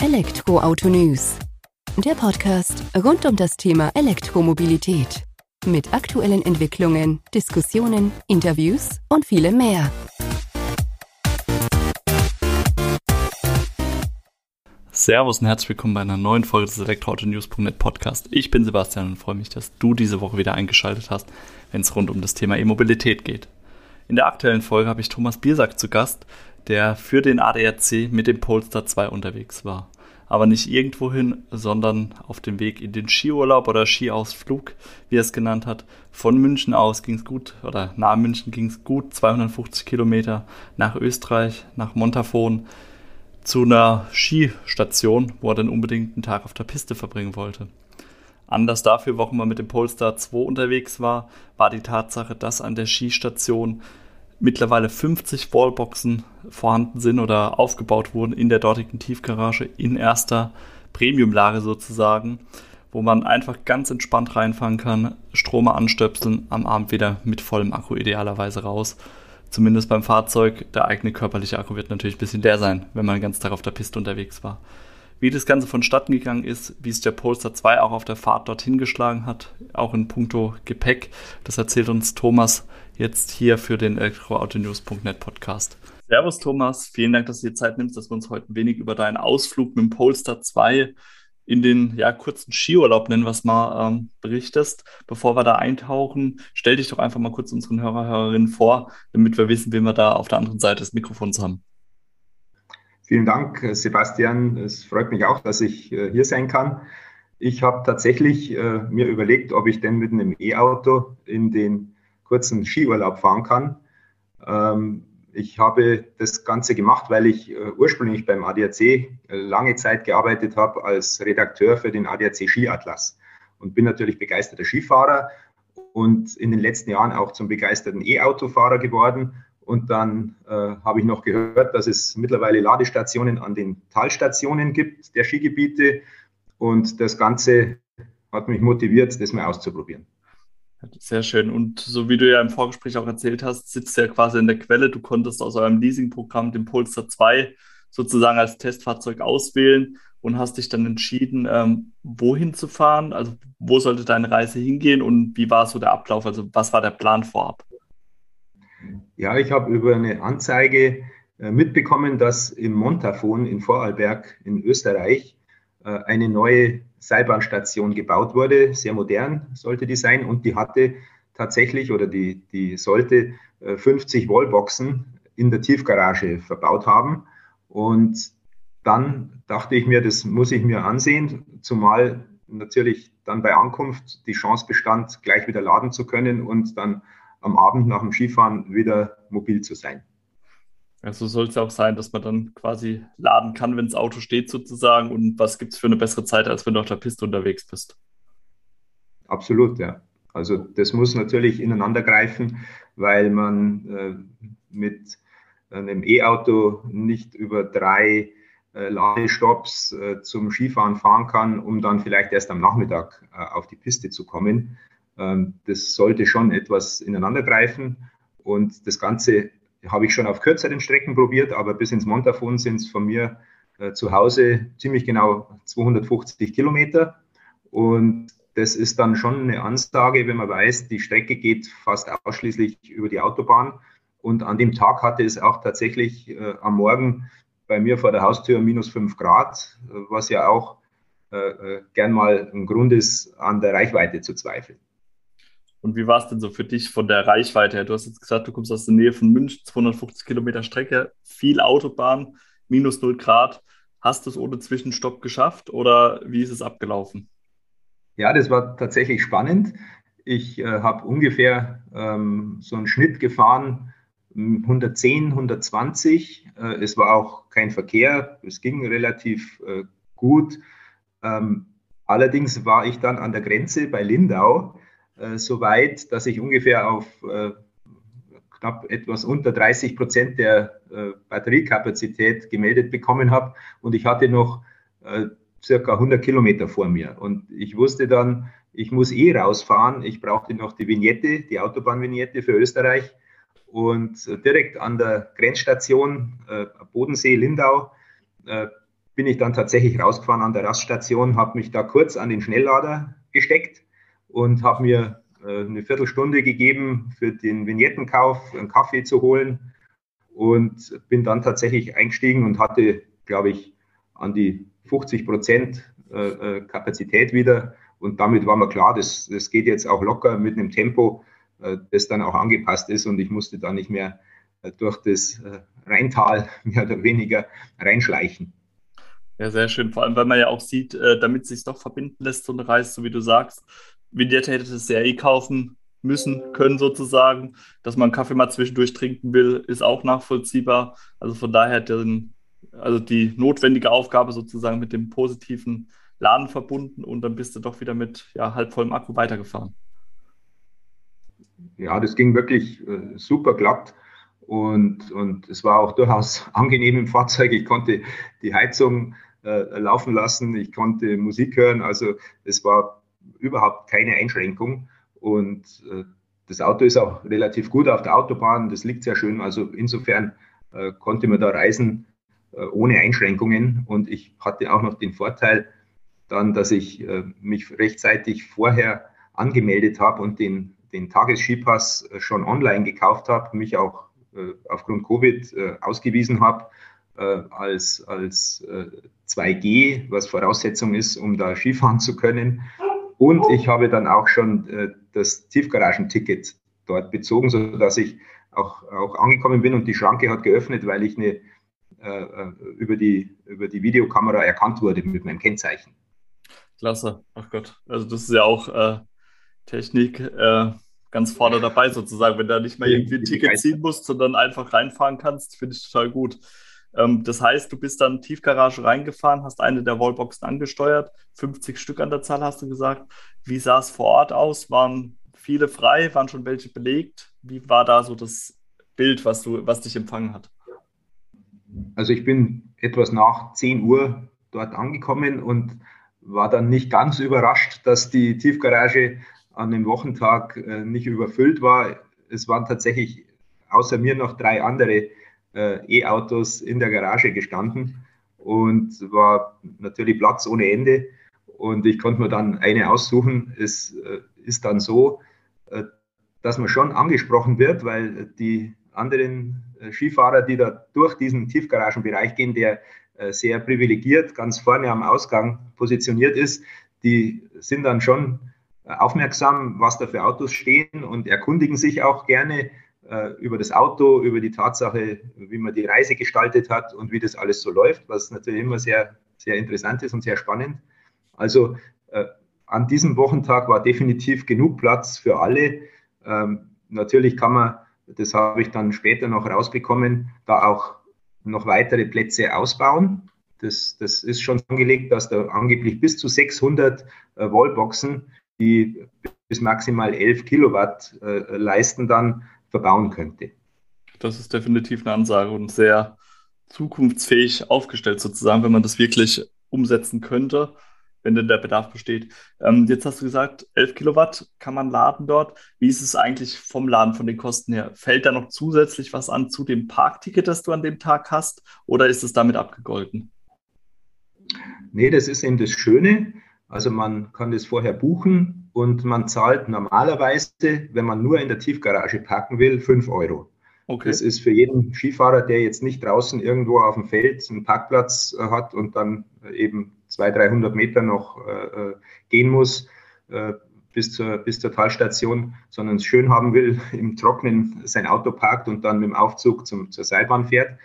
Elektroauto News. Der Podcast rund um das Thema Elektromobilität. Mit aktuellen Entwicklungen, Diskussionen, Interviews und vielem mehr. Servus und herzlich willkommen bei einer neuen Folge des Elektroautonews.net Podcast. Ich bin Sebastian und freue mich, dass du diese Woche wieder eingeschaltet hast, wenn es rund um das Thema E-Mobilität geht. In der aktuellen Folge habe ich Thomas Biersack zu Gast, der für den ADAC mit dem Polestar 2 unterwegs war. Aber nicht irgendwohin, sondern auf dem Weg in den Skiurlaub oder Skiausflug, wie er es genannt hat. Von München aus ging es gut, oder nahe München ging es gut, 250 Kilometer nach Österreich, nach Montafon, zu einer Skistation, wo er dann unbedingt einen Tag auf der Piste verbringen wollte. Anders dafür, warum er mit dem Polestar 2 unterwegs war, war die Tatsache, dass an der Skistation mittlerweile 50 Wallboxen vorhanden sind oder aufgebaut wurden in der dortigen Tiefgarage in erster Premiumlage sozusagen, wo man einfach ganz entspannt reinfahren kann, Strome anstöpseln, am Abend wieder mit vollem Akku idealerweise raus. Zumindest beim Fahrzeug, der eigene körperliche Akku wird natürlich ein bisschen leer sein, wenn man den ganzen Tag auf der Piste unterwegs war. Wie das Ganze vonstatten gegangen ist, wie es der Polestar 2 auch auf der Fahrt dorthin geschlagen hat, auch in puncto Gepäck, das erzählt uns Thomas jetzt hier für den elektroautonews.net Podcast. Servus Thomas, vielen Dank, dass du dir Zeit nimmst, dass wir uns heute ein wenig über deinen Ausflug mit dem Polestar 2 in den ja, kurzen Skiurlaub, nennen es mal, ähm, berichtest. Bevor wir da eintauchen, stell dich doch einfach mal kurz unseren Hörer, Hörerinnen vor, damit wir wissen, wen wir da auf der anderen Seite des Mikrofons haben. Vielen Dank, Sebastian. Es freut mich auch, dass ich äh, hier sein kann. Ich habe tatsächlich äh, mir überlegt, ob ich denn mit einem E-Auto in den kurzen Skiurlaub fahren kann. Ähm, ich habe das Ganze gemacht, weil ich äh, ursprünglich beim ADAC äh, lange Zeit gearbeitet habe als Redakteur für den ADAC Skiatlas und bin natürlich begeisterter Skifahrer und in den letzten Jahren auch zum begeisterten E-Autofahrer geworden und dann äh, habe ich noch gehört, dass es mittlerweile Ladestationen an den Talstationen gibt, der Skigebiete. Und das Ganze hat mich motiviert, das mal auszuprobieren. Sehr schön. Und so wie du ja im Vorgespräch auch erzählt hast, sitzt du ja quasi in der Quelle. Du konntest aus eurem Leasingprogramm den Polestar 2 sozusagen als Testfahrzeug auswählen und hast dich dann entschieden, ähm, wohin zu fahren. Also wo sollte deine Reise hingehen und wie war so der Ablauf? Also was war der Plan vorab? Ja, ich habe über eine Anzeige äh, mitbekommen, dass im Montafon in Vorarlberg in Österreich äh, eine neue Seilbahnstation gebaut wurde. Sehr modern sollte die sein und die hatte tatsächlich oder die, die sollte 50 äh, Wallboxen in der Tiefgarage verbaut haben. Und dann dachte ich mir, das muss ich mir ansehen, zumal natürlich dann bei Ankunft die Chance bestand, gleich wieder laden zu können und dann am Abend nach dem Skifahren wieder mobil zu sein. Also soll es ja auch sein, dass man dann quasi laden kann, wenn das Auto steht sozusagen. Und was gibt es für eine bessere Zeit, als wenn du auf der Piste unterwegs bist? Absolut, ja. Also das muss natürlich ineinander greifen, weil man äh, mit einem E-Auto nicht über drei äh, Ladestops äh, zum Skifahren fahren kann, um dann vielleicht erst am Nachmittag äh, auf die Piste zu kommen. Ähm, das sollte schon etwas ineinander greifen. Und das Ganze habe ich schon auf kürzeren Strecken probiert, aber bis ins Montafon sind es von mir äh, zu Hause ziemlich genau 250 Kilometer. Und das ist dann schon eine Ansage, wenn man weiß, die Strecke geht fast ausschließlich über die Autobahn. Und an dem Tag hatte es auch tatsächlich äh, am Morgen bei mir vor der Haustür minus fünf Grad, äh, was ja auch äh, äh, gern mal ein Grund ist, an der Reichweite zu zweifeln. Und wie war es denn so für dich von der Reichweite her? Du hast jetzt gesagt, du kommst aus der Nähe von München, 250 Kilometer Strecke, viel Autobahn, minus 0 Grad. Hast du es ohne Zwischenstopp geschafft oder wie ist es abgelaufen? Ja, das war tatsächlich spannend. Ich äh, habe ungefähr ähm, so einen Schnitt gefahren, 110, 120. Äh, es war auch kein Verkehr, es ging relativ äh, gut. Ähm, allerdings war ich dann an der Grenze bei Lindau äh, so weit, dass ich ungefähr auf äh, knapp etwas unter 30 Prozent der äh, Batteriekapazität gemeldet bekommen habe. Und ich hatte noch äh, circa 100 Kilometer vor mir. Und ich wusste dann, ich muss eh rausfahren. Ich brauchte noch die Vignette, die Autobahnvignette für Österreich. Und direkt an der Grenzstation äh, Bodensee Lindau bin ich dann tatsächlich rausgefahren an der Raststation, habe mich da kurz an den Schnelllader gesteckt und habe mir äh, eine Viertelstunde gegeben für den Vignettenkauf, einen Kaffee zu holen und bin dann tatsächlich eingestiegen und hatte, glaube ich, an die 50 Prozent äh, äh, Kapazität wieder. Und damit war mir klar, das, das geht jetzt auch locker mit einem Tempo, das dann auch angepasst ist und ich musste da nicht mehr durch das Rheintal mehr oder weniger reinschleichen. Ja, sehr schön. Vor allem, weil man ja auch sieht, damit es sich doch verbinden lässt, so eine Reise, so wie du sagst, Vignette hätte es ja eh kaufen müssen, können sozusagen. Dass man Kaffee mal zwischendurch trinken will, ist auch nachvollziehbar. Also von daher den, also die notwendige Aufgabe sozusagen mit dem positiven Laden verbunden und dann bist du doch wieder mit ja, halb vollem Akku weitergefahren. Ja, das ging wirklich äh, super glatt und, und es war auch durchaus angenehm im Fahrzeug. Ich konnte die Heizung äh, laufen lassen, ich konnte Musik hören, also es war überhaupt keine Einschränkung. Und äh, das Auto ist auch relativ gut auf der Autobahn, das liegt sehr schön. Also insofern äh, konnte man da reisen äh, ohne Einschränkungen. Und ich hatte auch noch den Vorteil dann, dass ich mich rechtzeitig vorher angemeldet habe und den, den Tagesskipass schon online gekauft habe, mich auch aufgrund Covid ausgewiesen habe als, als 2G, was Voraussetzung ist, um da Skifahren zu können. Und ich habe dann auch schon äh, das Tiefgaragenticket dort bezogen, sodass ich auch, auch angekommen bin und die Schranke hat geöffnet, weil ich eine, äh, äh, über, die, über die Videokamera erkannt wurde mit meinem Kennzeichen. Klasse, ach Gott. Also das ist ja auch äh, Technik äh, ganz vorne dabei sozusagen, wenn du da nicht mal irgendwie ein Ticket ziehen musst, sondern einfach reinfahren kannst, finde ich total gut. Ähm, das heißt, du bist dann Tiefgarage reingefahren, hast eine der Wallboxen angesteuert, 50 Stück an der Zahl hast du gesagt. Wie sah es vor Ort aus? Waren viele frei? Waren schon welche belegt? Wie war da so das Bild, was, du, was dich empfangen hat? Also ich bin etwas nach 10 Uhr dort angekommen und war dann nicht ganz überrascht, dass die Tiefgarage an dem Wochentag äh, nicht überfüllt war. Es waren tatsächlich außer mir noch drei andere äh, E-Autos in der Garage gestanden und war natürlich Platz ohne Ende. Und ich konnte mir dann eine aussuchen. Es äh, ist dann so, äh, dass man schon angesprochen wird, weil die anderen äh, Skifahrer, die da durch diesen Tiefgaragenbereich gehen, der äh, sehr privilegiert ganz vorne am Ausgang positioniert ist, die sind dann schon aufmerksam, was da für Autos stehen und erkundigen sich auch gerne, über das Auto, über die Tatsache, wie man die Reise gestaltet hat und wie das alles so läuft, was natürlich immer sehr, sehr interessant ist und sehr spannend. Also äh, an diesem Wochentag war definitiv genug Platz für alle. Ähm, natürlich kann man, das habe ich dann später noch rausbekommen, da auch noch weitere Plätze ausbauen. Das, das ist schon angelegt, dass da angeblich bis zu 600 äh, Wallboxen, die bis maximal 11 Kilowatt äh, leisten, dann verbauen könnte. Das ist definitiv eine Ansage und sehr zukunftsfähig aufgestellt sozusagen, wenn man das wirklich umsetzen könnte, wenn denn der Bedarf besteht. Ähm, jetzt hast du gesagt, 11 Kilowatt kann man laden dort. Wie ist es eigentlich vom Laden, von den Kosten her? Fällt da noch zusätzlich was an zu dem Parkticket, das du an dem Tag hast, oder ist es damit abgegolten? Nee, das ist eben das Schöne. Also man kann das vorher buchen und man zahlt normalerweise, wenn man nur in der Tiefgarage parken will, 5 Euro. Okay. Das ist für jeden Skifahrer, der jetzt nicht draußen irgendwo auf dem Feld einen Parkplatz äh, hat und dann eben 200, 300 Meter noch äh, äh, gehen muss äh, bis, zur, bis zur Talstation, sondern es schön haben will, im Trocknen sein Auto parkt und dann mit dem Aufzug zum, zur Seilbahn fährt,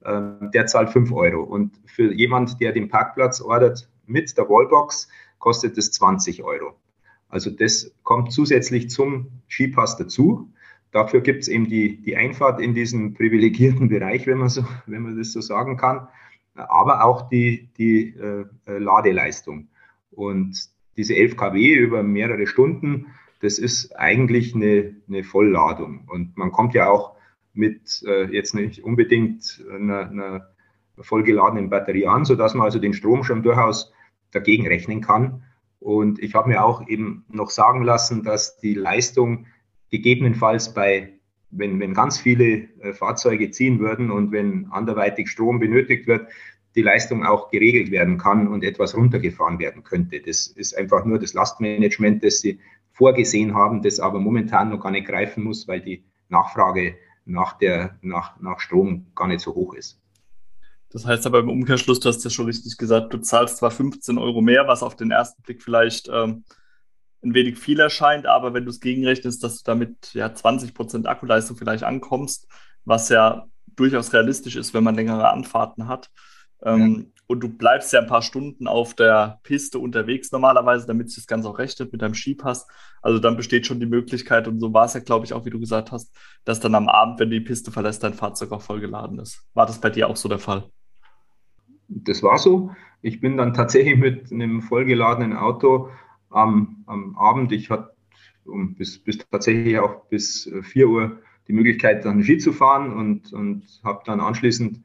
äh, der zahlt 5 Euro. Und für jemand, der den Parkplatz ordert mit der Wallbox, kostet es 20 Euro. Also das kommt zusätzlich zum Skipass dazu. Dafür gibt es eben die, die Einfahrt in diesen privilegierten Bereich, wenn man, so, wenn man das so sagen kann, aber auch die, die äh, Ladeleistung. Und diese 11 kW über mehrere Stunden, das ist eigentlich eine, eine Vollladung. Und man kommt ja auch mit äh, jetzt nicht unbedingt einer, einer vollgeladenen Batterie an, sodass man also den Strom schon durchaus dagegen rechnen kann. Und ich habe mir auch eben noch sagen lassen, dass die Leistung gegebenenfalls bei, wenn, wenn ganz viele äh, Fahrzeuge ziehen würden und wenn anderweitig Strom benötigt wird, die Leistung auch geregelt werden kann und etwas runtergefahren werden könnte. Das ist einfach nur das Lastmanagement, das sie vorgesehen haben, das aber momentan noch gar nicht greifen muss, weil die Nachfrage nach, der, nach, nach Strom gar nicht so hoch ist. Das heißt aber im Umkehrschluss, du hast ja schon richtig gesagt, du zahlst zwar 15 Euro mehr, was auf den ersten Blick vielleicht ähm, ein wenig viel erscheint, aber wenn du es gegenrechnest, dass du damit ja 20 Prozent Akkuleistung vielleicht ankommst, was ja durchaus realistisch ist, wenn man längere Anfahrten hat. Ähm, ja. Und du bleibst ja ein paar Stunden auf der Piste unterwegs normalerweise, damit sich das Ganze auch rechnet mit deinem Skipass. Also dann besteht schon die Möglichkeit, und so war es ja, glaube ich, auch, wie du gesagt hast, dass dann am Abend, wenn du die Piste verlässt, dein Fahrzeug auch vollgeladen ist. War das bei dir auch so der Fall? Das war so. Ich bin dann tatsächlich mit einem vollgeladenen Auto am, am Abend, ich hatte um, bis, bis tatsächlich auch bis 4 Uhr die Möglichkeit, dann Ski zu fahren und, und habe dann anschließend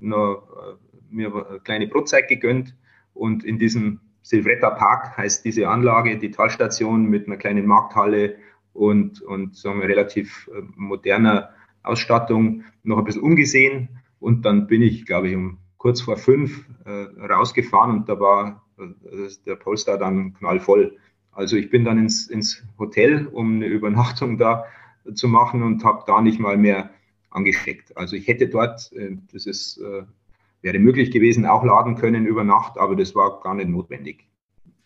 noch äh, mir eine kleine Brotzeit gegönnt und in diesem Silvretta Park heißt diese Anlage, die Talstation mit einer kleinen Markthalle und, und sagen wir, relativ äh, moderner Ausstattung noch ein bisschen umgesehen. Und dann bin ich, glaube ich, um kurz vor fünf äh, rausgefahren und da war äh, der Polestar dann knallvoll. Also ich bin dann ins, ins Hotel, um eine Übernachtung da zu machen und habe da nicht mal mehr angesteckt. Also ich hätte dort, äh, das ist äh, Wäre möglich gewesen, auch laden können über Nacht, aber das war gar nicht notwendig.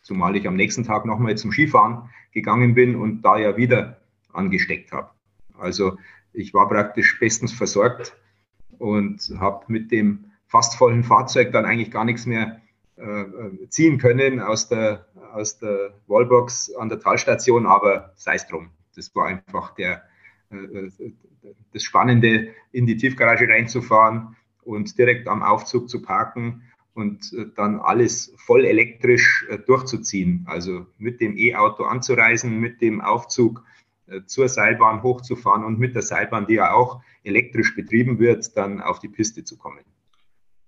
Zumal ich am nächsten Tag nochmal zum Skifahren gegangen bin und da ja wieder angesteckt habe. Also ich war praktisch bestens versorgt und habe mit dem fast vollen Fahrzeug dann eigentlich gar nichts mehr äh, ziehen können aus der, aus der Wallbox an der Talstation, aber sei es drum. Das war einfach der, äh, das Spannende, in die Tiefgarage reinzufahren, und direkt am Aufzug zu parken und äh, dann alles voll elektrisch äh, durchzuziehen. Also mit dem E-Auto anzureisen, mit dem Aufzug äh, zur Seilbahn hochzufahren und mit der Seilbahn, die ja auch elektrisch betrieben wird, dann auf die Piste zu kommen.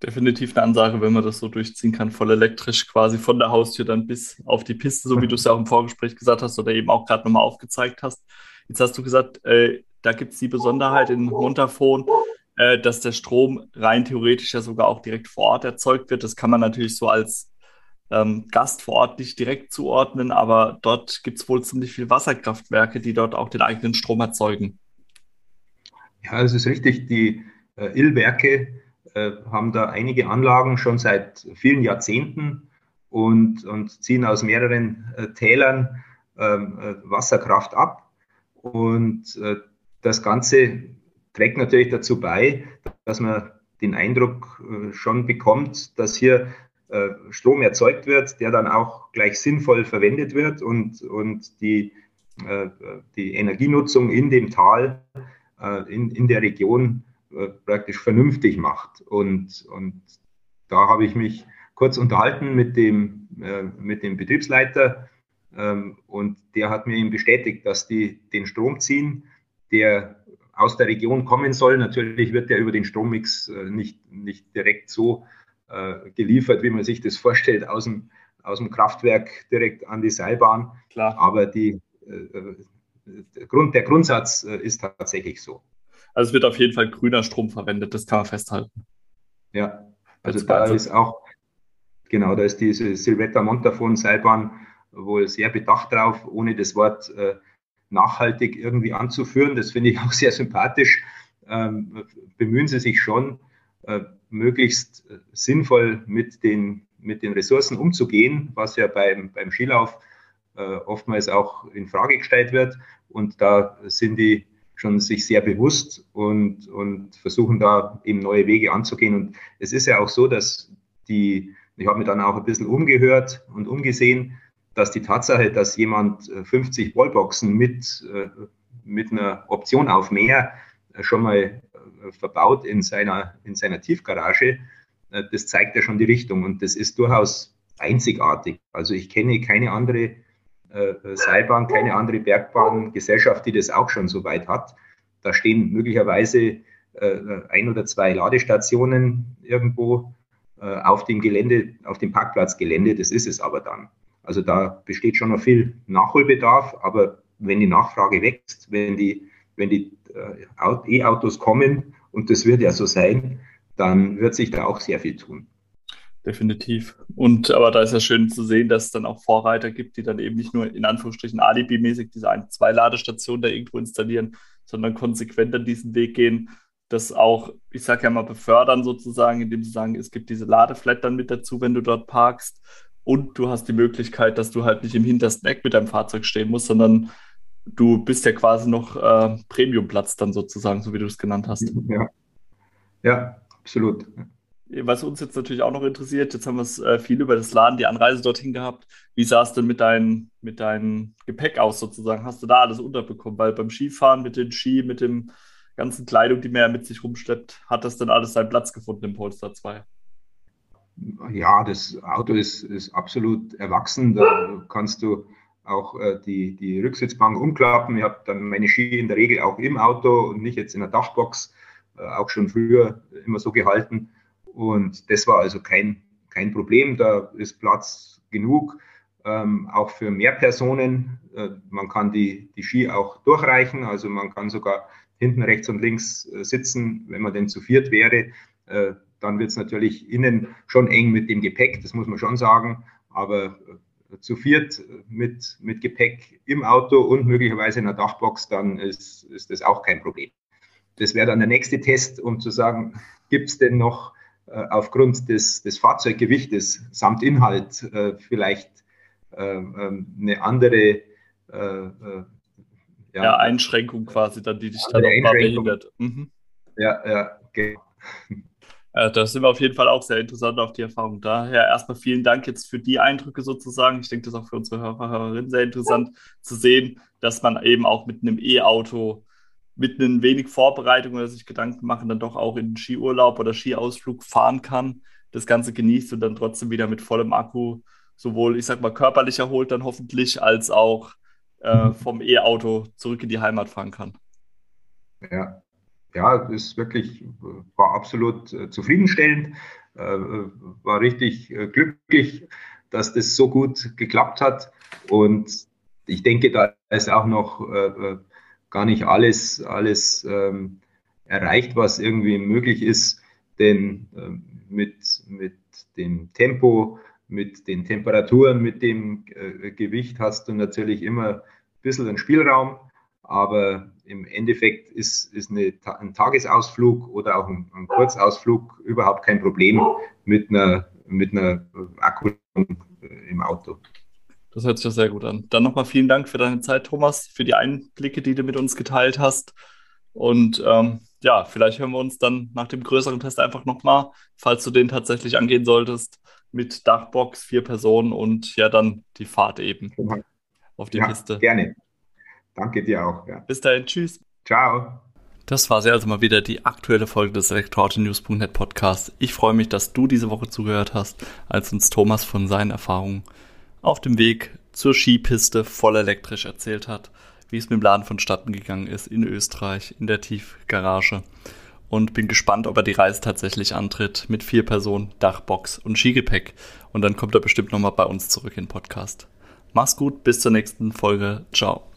Definitiv eine Ansage, wenn man das so durchziehen kann, voll elektrisch quasi von der Haustür dann bis auf die Piste, so wie du es ja auch im Vorgespräch gesagt hast oder eben auch gerade nochmal aufgezeigt hast. Jetzt hast du gesagt, äh, da gibt es die Besonderheit in Montafon, äh, dass der Strom rein theoretisch ja sogar auch direkt vor Ort erzeugt wird. Das kann man natürlich so als ähm, Gast vor Ort nicht direkt zuordnen, aber dort gibt es wohl ziemlich viele Wasserkraftwerke, die dort auch den eigenen Strom erzeugen. Ja, es ist richtig. Die äh, Illwerke äh, haben da einige Anlagen schon seit vielen Jahrzehnten und, und ziehen aus mehreren äh, Tälern ähm, äh, Wasserkraft ab. Und äh, das Ganze trägt natürlich dazu bei, dass man den Eindruck schon bekommt, dass hier Strom erzeugt wird, der dann auch gleich sinnvoll verwendet wird und, und die, die Energienutzung in dem Tal, in, in der Region praktisch vernünftig macht. Und, und da habe ich mich kurz unterhalten mit dem, mit dem Betriebsleiter ähm, und der hat mir eben bestätigt, dass die den Strom ziehen, der aus der Region kommen soll. Natürlich wird der über den Strommix äh, nicht, nicht direkt so äh, geliefert, wie man sich das vorstellt, aus dem, aus dem Kraftwerk direkt an die Seilbahn. Klar. Aber die, äh, der, Grund, der Grundsatz äh, ist tatsächlich so. Also es wird auf jeden Fall grüner Strom verwendet, das kann man festhalten. Ja, also da ist auch, genau, da ist diese Silvetta Montafon Seilbahn wohl sehr bedacht drauf, ohne das Wort äh, nachhaltig irgendwie anzuführen. Das finde ich auch sehr sympathisch. Ähm, bemühen Sie sich schon, äh, möglichst äh, sinnvoll mit den, mit den Ressourcen umzugehen, was ja beim, beim Skilauf äh, oftmals auch in Frage gestellt wird. Und da sind die schon sich sehr bewusst und, und versuchen da eben neue Wege anzugehen. Und es ist ja auch so, dass die, ich habe mir dann auch ein bisschen umgehört und umgesehen, dass die Tatsache, dass jemand 50 äh, Wallboxen mit, äh, mit einer Option auf mehr äh, schon mal verbaut in seiner, in seiner Tiefgarage, das zeigt ja schon die Richtung und das ist durchaus einzigartig. Also ich kenne keine andere Seilbahn, keine andere Bergbahngesellschaft, die das auch schon so weit hat. Da stehen möglicherweise ein oder zwei Ladestationen irgendwo auf dem Gelände, auf dem Parkplatzgelände. Das ist es aber dann. Also da besteht schon noch viel Nachholbedarf, aber wenn die Nachfrage wächst, wenn die, wenn die äh, E-Autos kommen, und das wird ja so sein, dann wird sich da auch sehr viel tun. Definitiv. Und aber da ist ja schön zu sehen, dass es dann auch Vorreiter gibt, die dann eben nicht nur in Anführungsstrichen Alibi-mäßig diese ein, zwei Ladestationen da irgendwo installieren, sondern konsequent an diesen Weg gehen, das auch, ich sage ja mal, befördern sozusagen, indem sie sagen, es gibt diese Ladeflat dann mit dazu, wenn du dort parkst. Und du hast die Möglichkeit, dass du halt nicht im hintersten Eck mit deinem Fahrzeug stehen musst, sondern du bist ja quasi noch äh, Premiumplatz dann sozusagen, so wie du es genannt hast. Ja, ja absolut. Was uns jetzt natürlich auch noch interessiert, jetzt haben wir es äh, viel über das Laden, die Anreise dorthin gehabt. Wie sah es denn mit, dein, mit deinem Gepäck aus sozusagen? Hast du da alles unterbekommen? Weil beim Skifahren mit den Ski, mit dem ganzen Kleidung, die man ja mit sich rumschleppt, hat das dann alles seinen Platz gefunden im Polestar 2? Ja, das Auto ist, ist absolut erwachsen. Da kannst du auch äh, die, die Rücksitzbank umklappen. Ich habe dann meine Ski in der Regel auch im Auto und nicht jetzt in der Dachbox, äh, auch schon früher immer so gehalten. Und das war also kein, kein Problem. Da ist Platz genug, ähm, auch für mehr Personen. Äh, man kann die, die Ski auch durchreichen, also man kann sogar hinten rechts und links äh, sitzen, wenn man denn zu viert wäre. Äh, dann wird es natürlich innen schon eng mit dem Gepäck, das muss man schon sagen. Aber äh, zu viert mit, mit Gepäck im Auto und möglicherweise in der Dachbox, dann ist, ist das auch kein Problem. Das wäre dann der nächste Test, um zu sagen, gibt es denn noch äh, aufgrund des, des Fahrzeuggewichtes samt Inhalt äh, vielleicht äh, ähm, eine andere ja, ja, Einschränkung quasi dann, die dich dann nochmal behindert. Mhm. Ja, ja, genau. Äh, das sind wir auf jeden Fall auch sehr interessant auf die Erfahrung. Daher erstmal vielen Dank jetzt für die Eindrücke sozusagen. Ich denke, das ist auch für unsere Hörer, Hörerinnen sehr interessant zu sehen, dass man eben auch mit einem E-Auto mit einem wenig Vorbereitung oder sich Gedanken machen, dann doch auch in Skiurlaub oder Skiausflug fahren kann, das Ganze genießt und dann trotzdem wieder mit vollem Akku sowohl, ich sag mal, körperlich erholt dann hoffentlich, als auch äh, mhm. vom E-Auto zurück in die Heimat fahren kann. Ja, ja, das ist wirklich, war absolut äh, zufriedenstellend, äh, war richtig äh, glücklich, dass das so gut geklappt hat. Und ich denke, da ist auch noch äh, äh, gar nicht alles, alles ähm, erreicht, was irgendwie möglich ist. Denn ähm, mit, mit dem Tempo, mit den Temperaturen, mit dem äh, Gewicht hast du natürlich immer ein bisschen einen Spielraum, aber im Endeffekt ist, ist eine, ein Tagesausflug oder auch ein, ein, Kurzausflug überhaupt kein Problem mit einer, mit einer Akku im Auto. Das hört sich ja sehr gut an. Dann nochmal vielen Dank für deine Zeit, Thomas, für die Einblicke, die du mit uns geteilt hast. Und ähm, ja, vielleicht hören wir uns dann nach dem größeren Test einfach nochmal, falls du den tatsächlich angehen solltest mit Dachbox, vier Personen und ja dann die Fahrt eben auf die ja, Piste. Gerne. Danke dir auch. Ja. Bis dahin, tschüss. Ciao. Das war sie also mal wieder die aktuelle Folge des Elektroauto-News.net Podcasts. Ich freue mich, dass du diese Woche zugehört hast, als uns Thomas von seinen Erfahrungen auf dem Weg zur Skipiste voll elektrisch erzählt hat, wie es mit dem Laden vonstatten gegangen ist in Österreich, in der Tiefgarage und bin gespannt, ob er die Reise tatsächlich antritt mit vier Personen, Dachbox und Skigepäck. Und dann kommt er bestimmt nochmal bei uns zurück in Podcast. Mach's gut, bis zur nächsten Folge. Ciao.